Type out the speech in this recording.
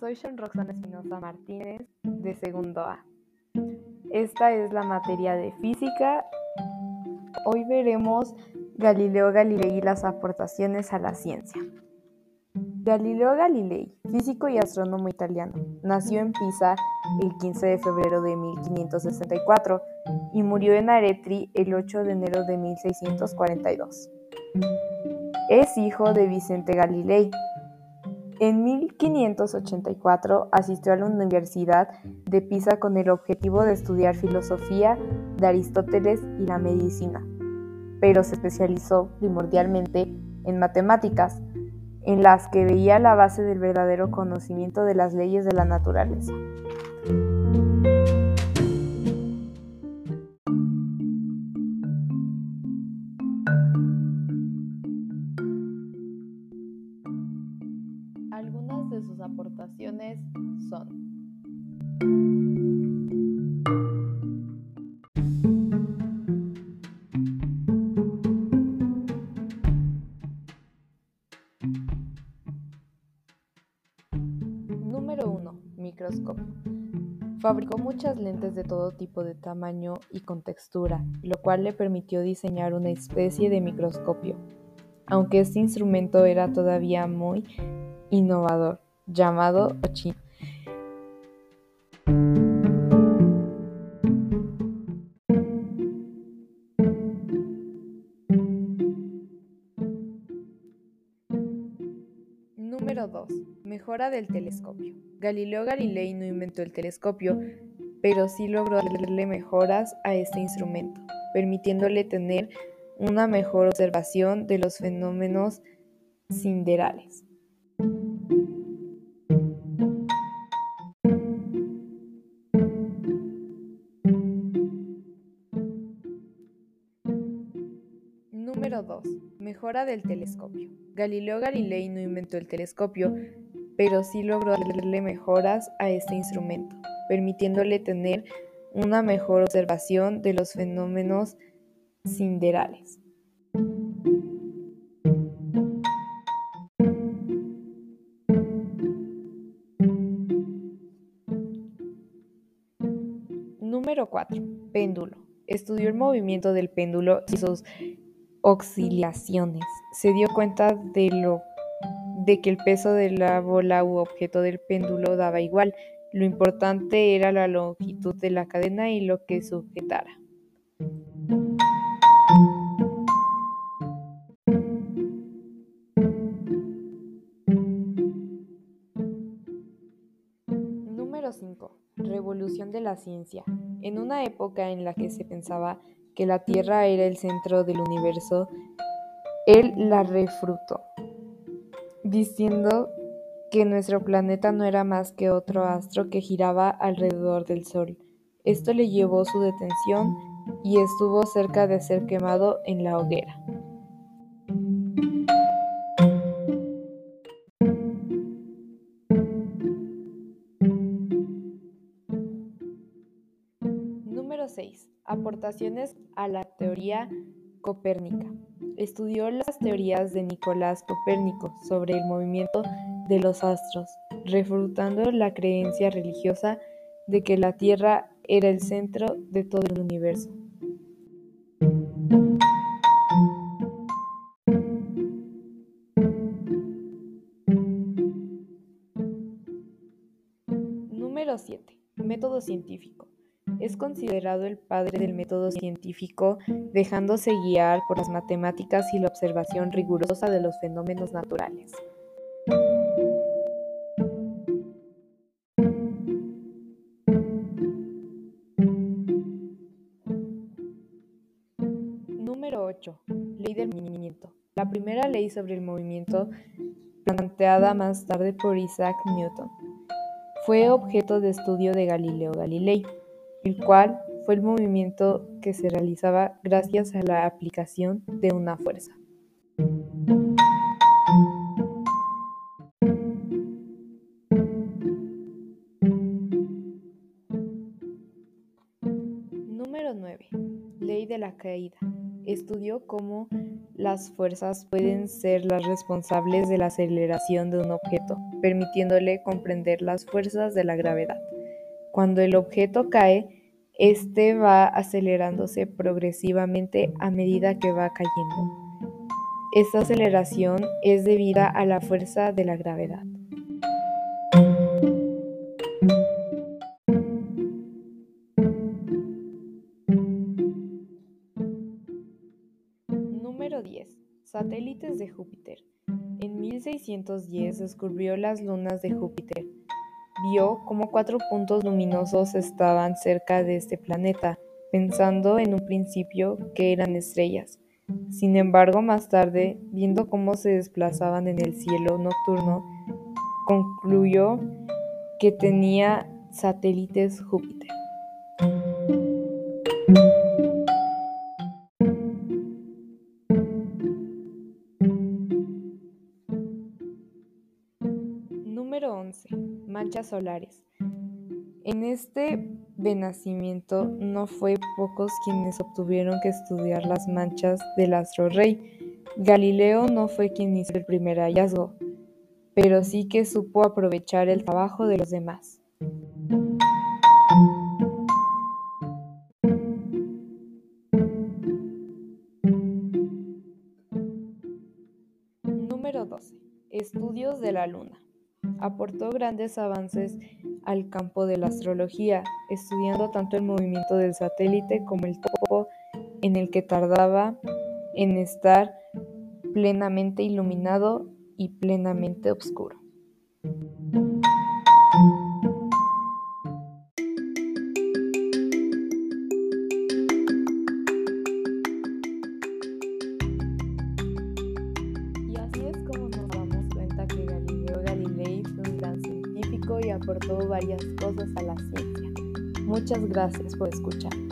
Soy Sean Roxana Espinosa Martínez de segundo A. Esta es la materia de física. Hoy veremos Galileo Galilei y las aportaciones a la ciencia. Galileo Galilei, físico y astrónomo italiano, nació en Pisa el 15 de febrero de 1564 y murió en Aretri el 8 de enero de 1642. Es hijo de Vicente Galilei, en 1584 asistió a la Universidad de Pisa con el objetivo de estudiar filosofía de Aristóteles y la medicina, pero se especializó primordialmente en matemáticas, en las que veía la base del verdadero conocimiento de las leyes de la naturaleza. Son Número 1. Microscopio. Fabricó muchas lentes de todo tipo de tamaño y con textura, lo cual le permitió diseñar una especie de microscopio, aunque este instrumento era todavía muy innovador, llamado Ochin. Número 2. Mejora del telescopio. Galileo Galilei no inventó el telescopio, pero sí logró darle mejoras a este instrumento, permitiéndole tener una mejor observación de los fenómenos siderales. Número 2. Mejora del telescopio. Galileo Galilei no inventó el telescopio, pero sí logró darle mejoras a este instrumento, permitiéndole tener una mejor observación de los fenómenos siderales. Número 4. Péndulo. Estudió el movimiento del péndulo y sus oscilaciones. Se dio cuenta de, lo, de que el peso de la bola u objeto del péndulo daba igual. Lo importante era la longitud de la cadena y lo que sujetara. Número 5. Revolución de la ciencia. En una época en la que se pensaba que la Tierra era el centro del universo, él la refrutó, diciendo que nuestro planeta no era más que otro astro que giraba alrededor del Sol. Esto le llevó su detención y estuvo cerca de ser quemado en la hoguera. Número 6. Aportaciones a la teoría copérnica. Estudió las teorías de Nicolás Copérnico sobre el movimiento de los astros, refutando la creencia religiosa de que la Tierra era el centro de todo el universo. Número 7. Método científico. Es considerado el padre del método científico, dejándose guiar por las matemáticas y la observación rigurosa de los fenómenos naturales. Número 8. Ley del movimiento. La primera ley sobre el movimiento, planteada más tarde por Isaac Newton, fue objeto de estudio de Galileo Galilei el cual fue el movimiento que se realizaba gracias a la aplicación de una fuerza. Número 9. Ley de la caída. Estudió cómo las fuerzas pueden ser las responsables de la aceleración de un objeto, permitiéndole comprender las fuerzas de la gravedad. Cuando el objeto cae, éste va acelerándose progresivamente a medida que va cayendo. Esta aceleración es debida a la fuerza de la gravedad. Número 10. Satélites de Júpiter. En 1610 descubrió las lunas de Júpiter. Vio cómo cuatro puntos luminosos estaban cerca de este planeta, pensando en un principio que eran estrellas. Sin embargo, más tarde, viendo cómo se desplazaban en el cielo nocturno, concluyó que tenía satélites Júpiter. En este venacimiento no fue pocos quienes obtuvieron que estudiar las manchas del astro rey. Galileo no fue quien hizo el primer hallazgo, pero sí que supo aprovechar el trabajo de los demás. Número 12. Estudios de la Luna aportó grandes avances al campo de la astrología, estudiando tanto el movimiento del satélite como el tiempo en el que tardaba en estar plenamente iluminado y plenamente oscuro. Y aportó varias cosas a la ciencia. Muchas gracias por escuchar.